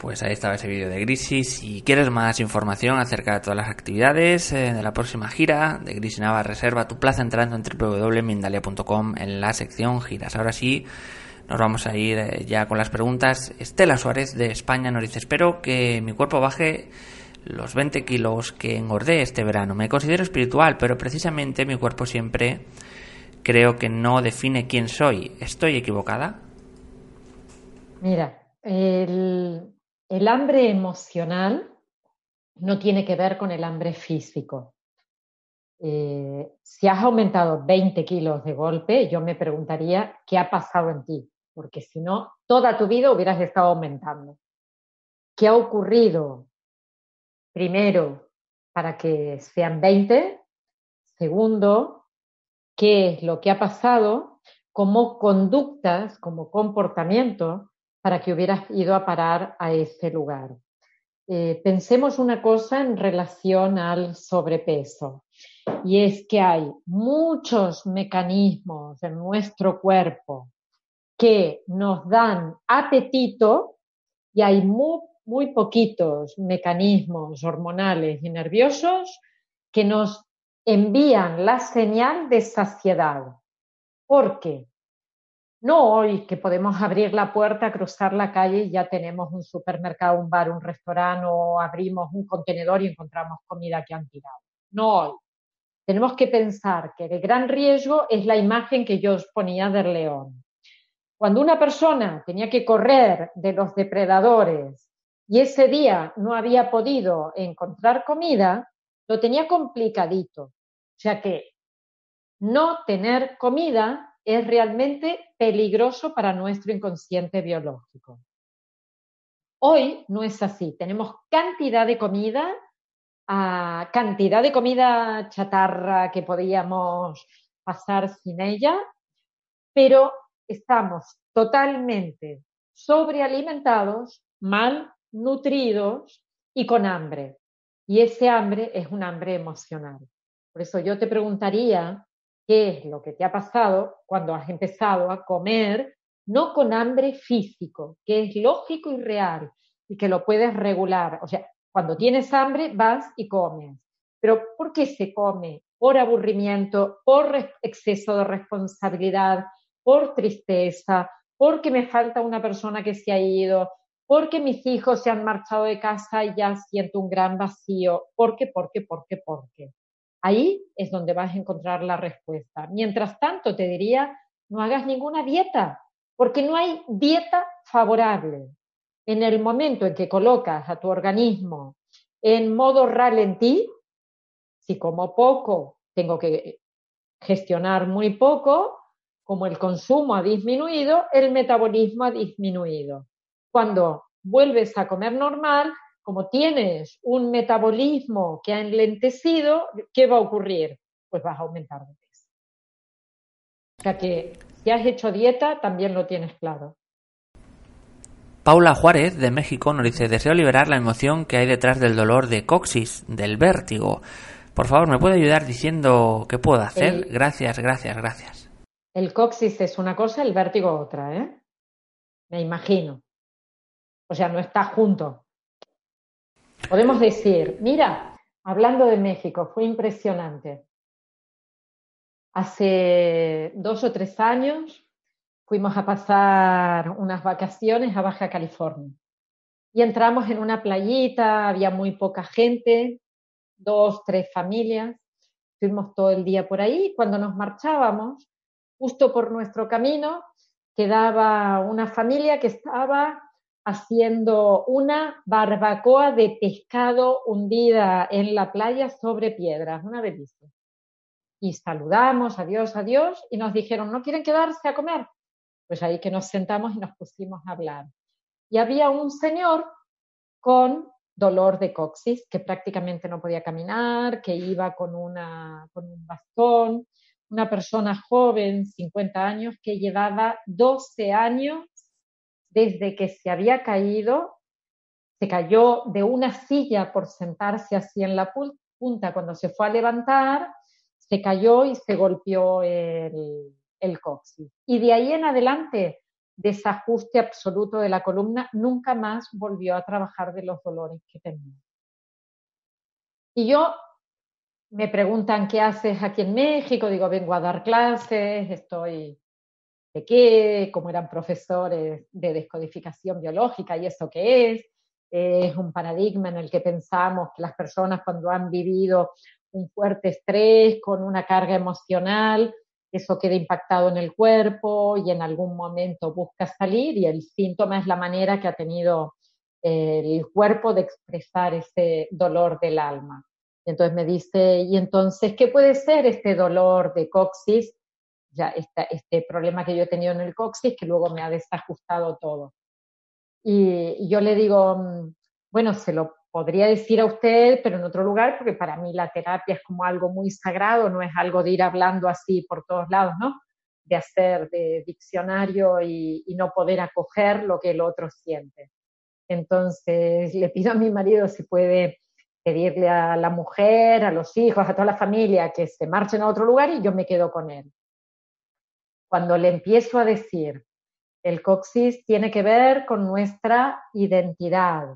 Pues ahí estaba ese vídeo de Grisi. Si quieres más información acerca de todas las actividades eh, de la próxima gira de Grisi Nava, reserva tu plaza entrando en www.mindalia.com en la sección giras. Ahora sí, nos vamos a ir eh, ya con las preguntas. Estela Suárez de España nos dice, espero que mi cuerpo baje los 20 kilos que engordé este verano. Me considero espiritual, pero precisamente mi cuerpo siempre creo que no define quién soy. ¿Estoy equivocada? Mira, el, el hambre emocional no tiene que ver con el hambre físico. Eh, si has aumentado 20 kilos de golpe, yo me preguntaría qué ha pasado en ti, porque si no, toda tu vida hubieras estado aumentando. ¿Qué ha ocurrido? Primero, para que sean 20. Segundo, ¿qué es lo que ha pasado como conductas, como comportamiento para que hubieras ido a parar a ese lugar. Eh, pensemos una cosa en relación al sobrepeso, y es que hay muchos mecanismos en nuestro cuerpo que nos dan apetito y hay muy, muy poquitos mecanismos hormonales y nerviosos que nos envían la señal de saciedad. ¿Por qué? No hoy que podemos abrir la puerta, cruzar la calle y ya tenemos un supermercado, un bar, un restaurante o abrimos un contenedor y encontramos comida que han tirado. No hoy. Tenemos que pensar que el gran riesgo es la imagen que yo os ponía del león. Cuando una persona tenía que correr de los depredadores y ese día no había podido encontrar comida, lo tenía complicadito. O sea que no tener comida es realmente peligroso para nuestro inconsciente biológico. Hoy no es así. Tenemos cantidad de comida, ah, cantidad de comida chatarra que podíamos pasar sin ella, pero estamos totalmente sobrealimentados, mal nutridos y con hambre. Y ese hambre es un hambre emocional. Por eso yo te preguntaría qué es lo que te ha pasado cuando has empezado a comer no con hambre físico, que es lógico y real y que lo puedes regular. O sea, cuando tienes hambre vas y comes. Pero ¿por qué se come? Por aburrimiento, por exceso de responsabilidad, por tristeza, porque me falta una persona que se ha ido, porque mis hijos se han marchado de casa y ya siento un gran vacío, porque, porque, porque, porque. Ahí es donde vas a encontrar la respuesta. Mientras tanto, te diría, no hagas ninguna dieta, porque no hay dieta favorable. En el momento en que colocas a tu organismo en modo ralentí, si como poco tengo que gestionar muy poco, como el consumo ha disminuido, el metabolismo ha disminuido. Cuando vuelves a comer normal, como tienes un metabolismo que ha enlentecido, ¿qué va a ocurrir? Pues vas a aumentar de peso. O sea que si has hecho dieta, también lo tienes claro. Paula Juárez, de México, nos dice, deseo liberar la emoción que hay detrás del dolor de coxis, del vértigo. Por favor, ¿me puede ayudar diciendo qué puedo hacer? gracias, gracias, gracias. El coxis es una cosa, el vértigo otra, ¿eh? Me imagino. O sea, no está junto. Podemos decir, mira, hablando de México, fue impresionante. Hace dos o tres años fuimos a pasar unas vacaciones a Baja California. Y entramos en una playita, había muy poca gente, dos, tres familias. Fuimos todo el día por ahí. Cuando nos marchábamos, justo por nuestro camino, quedaba una familia que estaba haciendo una barbacoa de pescado hundida en la playa sobre piedras, una delicia. Y saludamos, adiós, adiós, y nos dijeron, ¿no quieren quedarse a comer? Pues ahí que nos sentamos y nos pusimos a hablar. Y había un señor con dolor de coxis, que prácticamente no podía caminar, que iba con, una, con un bastón, una persona joven, 50 años, que llevaba 12 años desde que se había caído, se cayó de una silla por sentarse así en la punta, cuando se fue a levantar, se cayó y se golpeó el, el. Y de ahí en adelante, desajuste absoluto de la columna, nunca más volvió a trabajar de los dolores que tenía. Y yo me preguntan qué haces aquí en México, digo, vengo a dar clases, estoy de qué, como eran profesores de descodificación biológica y eso qué es. Es un paradigma en el que pensamos que las personas cuando han vivido un fuerte estrés con una carga emocional, eso queda impactado en el cuerpo y en algún momento busca salir y el síntoma es la manera que ha tenido eh, el cuerpo de expresar ese dolor del alma. Entonces me dice, ¿y entonces qué puede ser este dolor de coxis? Ya este problema que yo he tenido en el coxis que luego me ha desajustado todo. Y, y yo le digo, mm, bueno, se lo podría decir a usted, pero en otro lugar, porque para mí la terapia es como algo muy sagrado, no es algo de ir hablando así por todos lados, ¿no? De hacer de diccionario y, no poder acoger lo que el otro siente. Entonces, le pido a mi marido si puede pedirle a la mujer, a los hijos, a toda la familia que se marchen a otro lugar y yo me quedo con él. Cuando le empiezo a decir, el coxis tiene que ver con nuestra identidad,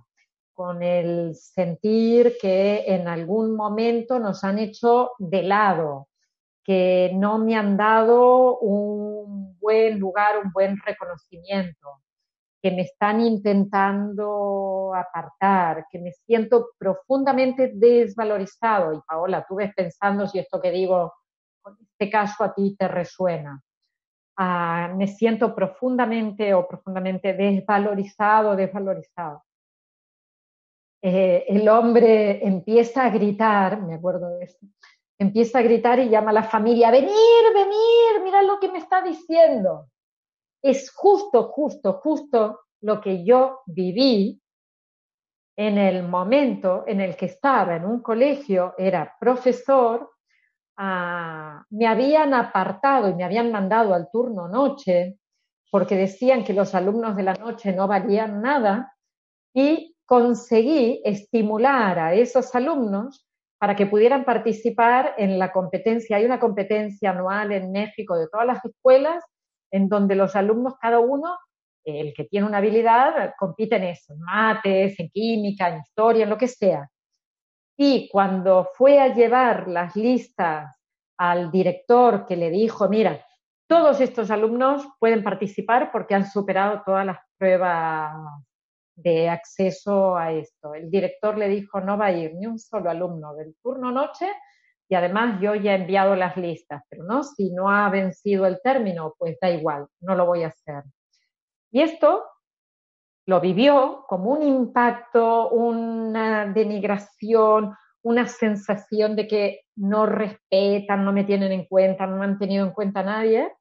con el sentir que en algún momento nos han hecho de lado, que no me han dado un buen lugar, un buen reconocimiento, que me están intentando apartar, que me siento profundamente desvalorizado. Y Paola, tú ves pensando si esto que digo, en este caso a ti te resuena. Ah, me siento profundamente o profundamente desvalorizado, desvalorizado. Eh, el hombre empieza a gritar, me acuerdo de esto, empieza a gritar y llama a la familia, venir, venir, mira lo que me está diciendo. Es justo, justo, justo lo que yo viví en el momento en el que estaba en un colegio, era profesor, ah, me habían apartado y me habían mandado al turno noche porque decían que los alumnos de la noche no valían nada y conseguí estimular a esos alumnos para que pudieran participar en la competencia. Hay una competencia anual en México de todas las escuelas en donde los alumnos, cada uno, el que tiene una habilidad, compite en eso, en mates, en química, en historia, en lo que sea. Y cuando fue a llevar las listas al director que le dijo, mira, todos estos alumnos pueden participar porque han superado todas las pruebas de acceso a esto. El director le dijo, no va a ir ni un solo alumno del turno noche y además yo ya he enviado las listas, pero no, si no ha vencido el término, pues da igual, no lo voy a hacer. Y esto lo vivió como un impacto, una denigración, una sensación de que no respetan, no me tienen en cuenta, no han tenido en cuenta a nadie,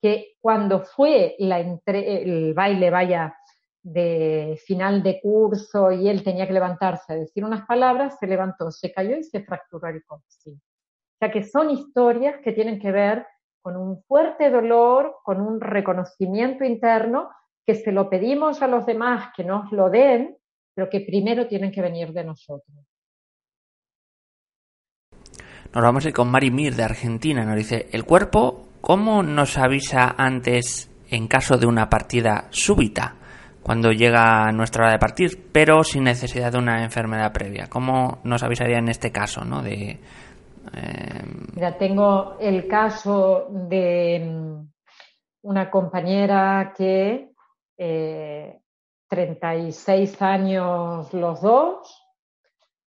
que cuando fue la el baile, vaya, de final de curso y él tenía que levantarse a decir unas palabras, se levantó, se cayó y se fracturó el coxis. O sea que son historias que tienen que ver con un fuerte dolor, con un reconocimiento interno, que se lo pedimos a los demás que nos lo den, pero que primero tienen que venir de nosotros. Nos vamos a ir con Mari Mir de Argentina. Nos dice, el cuerpo, ¿cómo nos avisa antes en caso de una partida súbita? Cuando llega nuestra hora de partir, pero sin necesidad de una enfermedad previa. ¿Cómo nos avisaría en este caso, no? De, Mira, tengo el caso de una compañera que 36 eh, años los dos,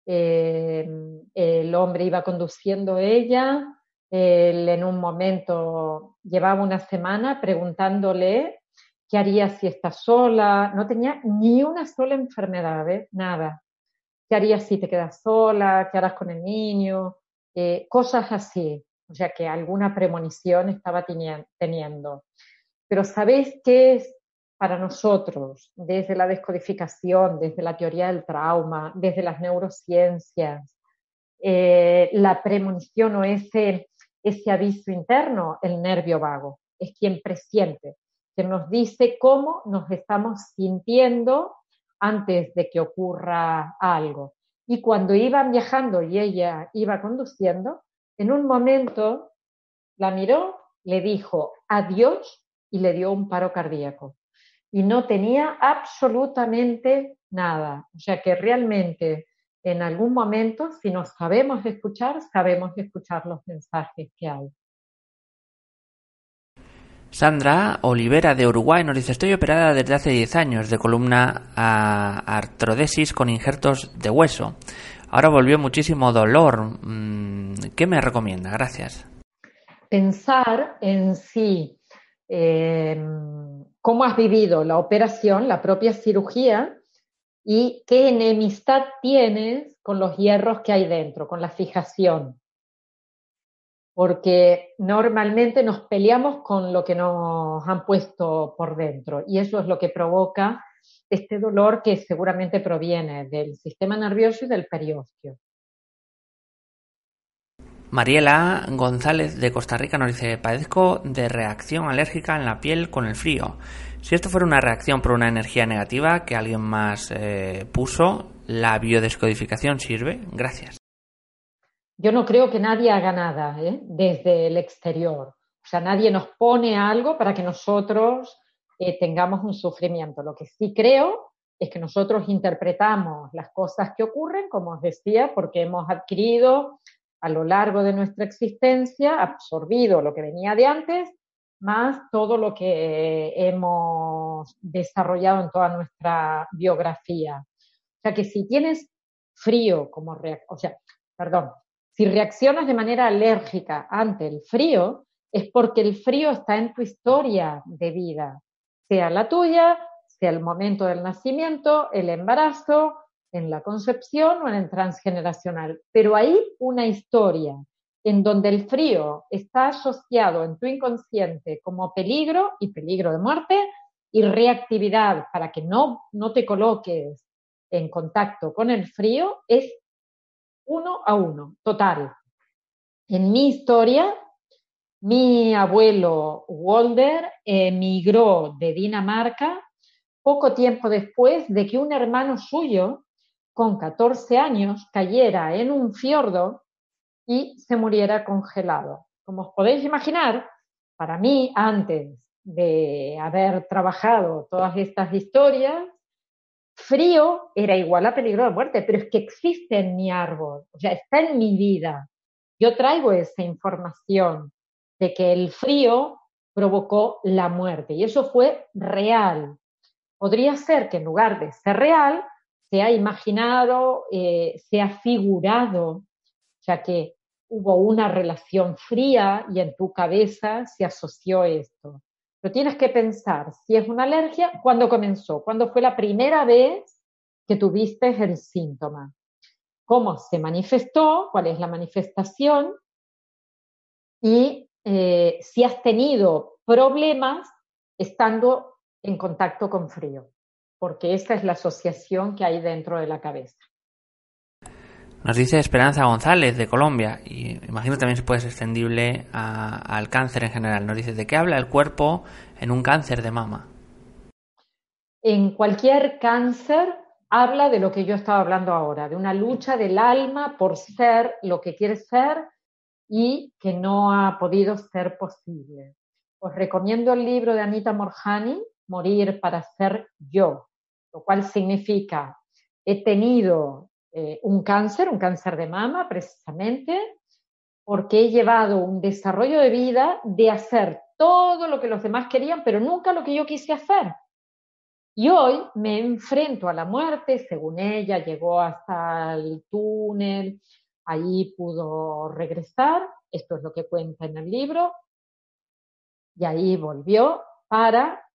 eh, el hombre iba conduciendo ella, en un momento llevaba una semana preguntándole qué haría si está sola, no tenía ni una sola enfermedad, ¿eh? nada. ¿Qué harías si te quedas sola? ¿Qué harás con el niño? Cosas así, o sea que alguna premonición estaba teniendo. Pero ¿sabéis qué es para nosotros desde la descodificación, desde la teoría del trauma, desde las neurociencias? Eh, la premonición o ese, ese aviso interno, el nervio vago, es quien presiente, que nos dice cómo nos estamos sintiendo antes de que ocurra algo. Y cuando iban viajando y ella iba conduciendo, en un momento la miró, le dijo adiós y le dio un paro cardíaco. Y no tenía absolutamente nada. O sea que realmente en algún momento, si nos sabemos escuchar, sabemos escuchar los mensajes que hay. Sandra Olivera de Uruguay nos dice, estoy operada desde hace 10 años de columna a artrodesis con injertos de hueso. Ahora volvió muchísimo dolor. Mm, ¿Qué me recomienda? Gracias. Pensar en sí, em, cómo has vivido la operación, la propia cirugía y qué enemistad tienes con los hierros que hay dentro, con la fijación porque normalmente nos peleamos con lo que nos han puesto por dentro y eso es lo que provoca este dolor que seguramente proviene del sistema nervioso y del periósteo. Mariela González de Costa Rica nos dice, padezco de reacción alérgica en la piel con el frío. Si esto fuera una reacción por una energía negativa que alguien más eh, puso, ¿la biodescodificación sirve? Gracias. Yo no creo que nadie haga nada ¿eh? desde el exterior. O sea, nadie nos pone algo para que nosotros eh, tengamos un sufrimiento. Lo que sí creo es que nosotros interpretamos las cosas que ocurren, como os decía, porque hemos adquirido a lo largo de nuestra existencia, absorbido lo que venía de antes, más todo lo que hemos desarrollado en toda nuestra biografía. O sea que si tienes frío como o sea, perdón, si reaccionas de manera alérgica ante el frío, es porque el frío está en tu historia de vida, sea la tuya, sea el momento del nacimiento, el embarazo, en la concepción o en el transgeneracional. Pero hay una historia en donde el frío está asociado en tu inconsciente como peligro y peligro de muerte y reactividad para que no, no te coloques en contacto con el frío, es uno a uno, total. En mi historia, mi abuelo Walder emigró de Dinamarca poco tiempo después de que un hermano suyo, con 14 años, cayera en un fiordo y se muriera congelado. Como os podéis imaginar, para mí, antes de haber trabajado todas estas historias, frío era igual a peligro de muerte, pero es que existe en mi árbol, o sea, está en mi vida. Yo traigo esa información de que el frío provocó la muerte y eso fue real. Podría ser que en lugar de ser real, se ha imaginado, eh, se ha figurado, o sea que hubo una relación fría y en tu cabeza se asoció esto. Pero tienes que pensar si es una alergia, ¿cuándo comenzó? ¿Cuándo fue la primera vez que tuviste el síntoma? ¿Cómo se manifestó? ¿Cuál es la manifestación? Y eh, si has tenido problemas estando en contacto con frío. Porque esa es la asociación que hay dentro de la cabeza. Nos dice Esperanza González de Colombia, y imagino también se puede ser extendible al cáncer en general. Nos dice, ¿de qué habla el cuerpo en un cáncer de mama? En cualquier cáncer habla de lo que yo estaba hablando ahora, de una lucha del alma por ser lo que quiere ser y que no ha podido ser posible. Os recomiendo el libro de Anita Morjani, Morir para ser yo, lo cual significa, he tenido eh, un cáncer, un cáncer de mama precisamente, porque he llevado un desarrollo de vida de hacer todo lo que los demás querían, pero nunca lo que yo quise hacer. Y hoy me enfrento a la muerte, según ella, llegó hasta el túnel, ahí pudo regresar, esto es lo que cuenta en el libro, y ahí volvió para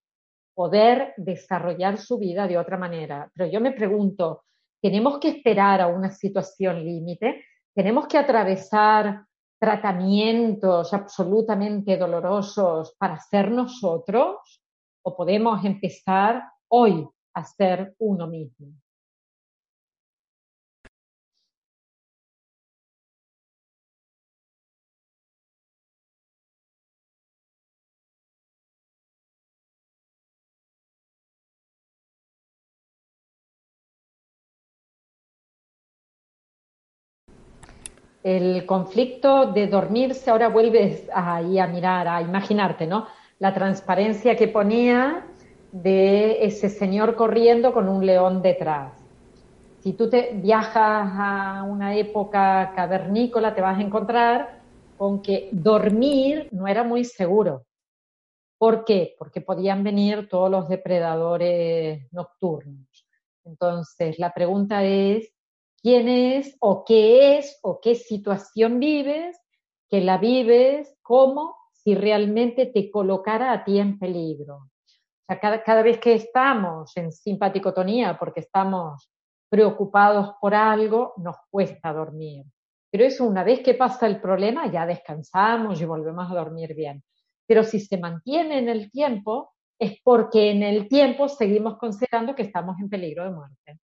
poder desarrollar su vida de otra manera. Pero yo me pregunto, ¿tenemos que esperar a una situación límite? ¿Tenemos que atravesar tratamientos absolutamente dolorosos para ser nosotros? ¿O podemos empezar hoy a ser uno mismo? El conflicto de dormirse, ahora vuelves ahí a mirar, a imaginarte, ¿no? La transparencia que ponía de ese señor corriendo con un león detrás. Si tú te viajas a una época cavernícola, te vas a encontrar con que dormir no era muy seguro. ¿Por qué? Porque podían venir todos los depredadores nocturnos. Entonces, la pregunta es, quién es o qué es o qué situación vives, que la vives como si realmente te colocara a ti en peligro. Cada, cada vez que estamos en simpaticotonía porque estamos preocupados por algo, nos cuesta dormir. Pero eso una vez que pasa el problema, ya descansamos y volvemos a dormir bien. Pero si se mantiene en el tiempo, es porque en el tiempo seguimos considerando que estamos en peligro de muerte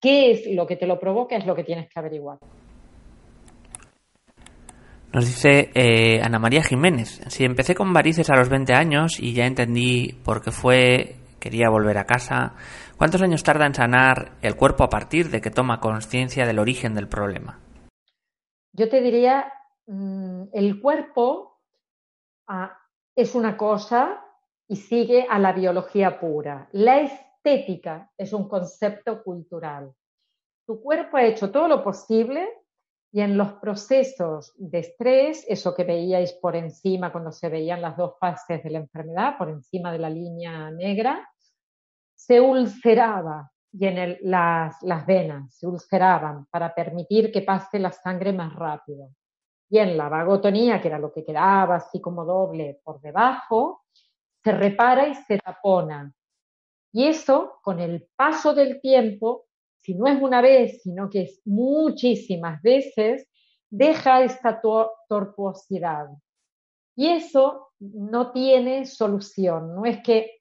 qué es lo que te lo provoca, es lo que tienes que averiguar. Nos dice eh, Ana María Jiménez, si empecé con varices a los 20 años y ya entendí por qué fue, quería volver a casa, ¿cuántos años tarda en sanar el cuerpo a partir de que toma conciencia del origen del problema? Yo te diría, mm, el cuerpo ah, es una cosa y sigue a la biología pura. La estética es un concepto cultural. Tu cuerpo ha hecho todo lo posible y en los procesos de estrés, eso que veíais por encima cuando se veían las dos fases de la enfermedad, por encima de la línea negra, se ulceraba y en las, las venas se ulceraban para permitir que pase la sangre más rápido. Y en la vagotonía, que era lo que quedaba así como doble por debajo, se repara y se tapona y eso, con el paso del tiempo, si no es una vez, sino que es muchísimas veces, deja esta tortuosidad. Y eso no tiene solución, no es que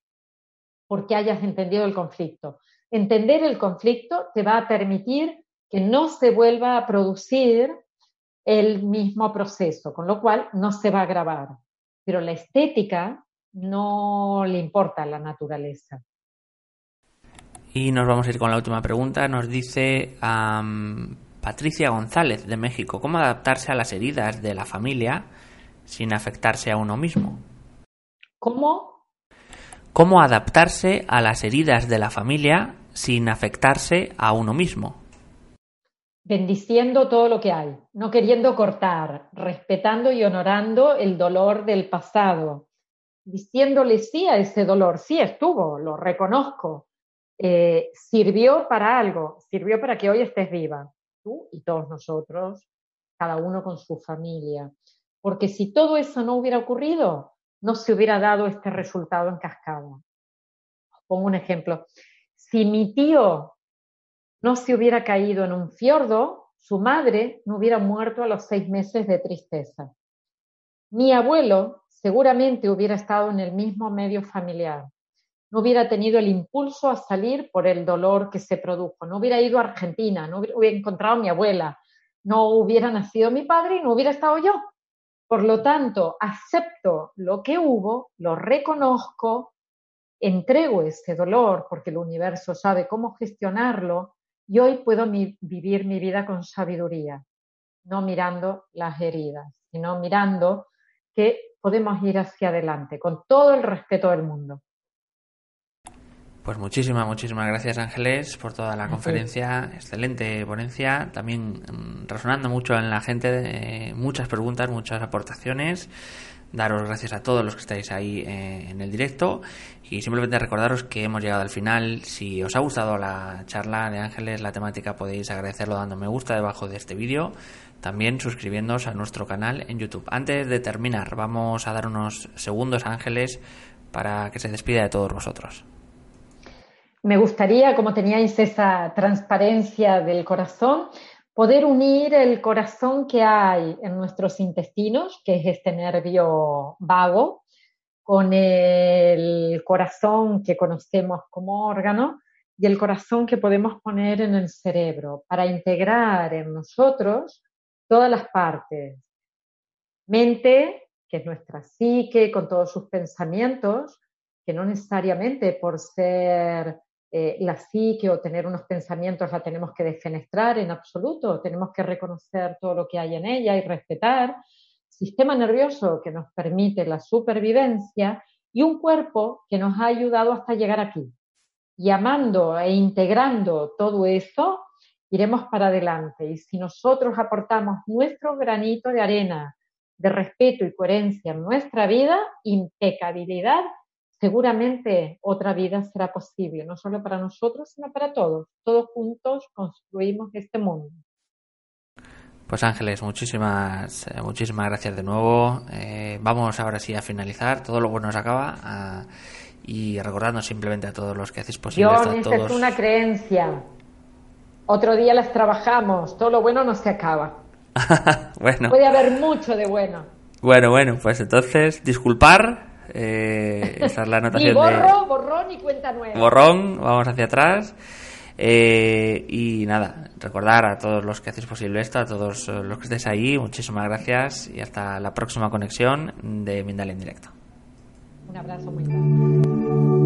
porque hayas entendido el conflicto. Entender el conflicto te va a permitir que no se vuelva a producir el mismo proceso, con lo cual no se va a agravar. Pero la estética no le importa a la naturaleza. Y nos vamos a ir con la última pregunta. Nos dice Patricia González de México, ¿cómo adaptarse a las heridas de la familia sin afectarse a uno mismo? ¿Cómo? ¿Cómo adaptarse a las heridas de la familia sin afectarse a uno mismo? Bendiciendo todo lo que hay, no queriendo cortar, respetando y honorando el dolor del pasado, diciéndole sí a ese dolor, sí estuvo, lo reconozco, eh, sirvió para algo, sirvió para que hoy estés viva, tú y todos nosotros, cada uno con su familia. Porque si todo eso no hubiera ocurrido, no se hubiera dado este resultado en cascada. pongo un ejemplo. Si mi tío no se hubiera caído en un fiordo, su madre no hubiera muerto a los seis meses de tristeza. Mi abuelo seguramente hubiera estado en el mismo medio familiar no hubiera tenido el impulso a salir por el dolor que se produjo, no hubiera ido a Argentina, no hubiera encontrado a mi abuela, no hubiera nacido mi padre y no hubiera estado yo. Por lo tanto, acepto lo que hubo, lo reconozco, entrego ese dolor porque el universo sabe cómo gestionarlo y hoy puedo vivir mi vida con sabiduría, no mirando las heridas, sino mirando que podemos ir hacia adelante con todo el respeto del mundo. Pues muchísimas, muchísimas gracias Ángeles por toda la conferencia, excelente ponencia, también mm, resonando mucho en la gente, muchas preguntas, muchas aportaciones. Daros gracias a todos los que estáis ahí eh, en el directo y simplemente recordaros que hemos llegado al final. Si os ha gustado la charla de Ángeles, la temática, podéis agradecerlo dando me gusta debajo de este vídeo, también suscribiéndoos a nuestro canal en YouTube. Antes de terminar, vamos a dar unos segundos a Ángeles para que se despida de todos vosotros. Me gustaría, como teníais esa transparencia del corazón, poder unir el corazón que hay en nuestros intestinos, que es este nervio vago, con el corazón que conocemos como órgano y el corazón que podemos poner en el cerebro para integrar en nosotros todas las partes. Mente, que es nuestra psique, con todos sus pensamientos, que no necesariamente por ser eh, la psique o tener unos pensamientos la tenemos que defenestrar en absoluto, tenemos que reconocer todo lo que hay en ella y respetar. Sistema nervioso que nos permite la supervivencia y un cuerpo que nos ha ayudado hasta llegar aquí. Y amando e integrando todo eso, iremos para adelante. Y si nosotros aportamos nuestro granito de arena de respeto y coherencia en nuestra vida, impecabilidad seguramente otra vida será posible, no solo para nosotros, sino para todos. Todos juntos construimos este mundo. Pues Ángeles, muchísimas, eh, muchísimas gracias de nuevo. Eh, vamos ahora sí a finalizar. Todo lo bueno se acaba. Ah, y recordando simplemente a todos los que hacéis posible. Yo esta es una creencia. Otro día las trabajamos. Todo lo bueno no se acaba. bueno. Puede haber mucho de bueno. Bueno, bueno, pues entonces, disculpar eh, esa es la anotación borro, borrón y cuenta nueva. Borrón, vamos hacia atrás. Eh, y nada, recordar a todos los que hacéis posible esto, a todos los que estéis ahí, muchísimas gracias y hasta la próxima conexión de Mindal en directo. Un abrazo muy grande.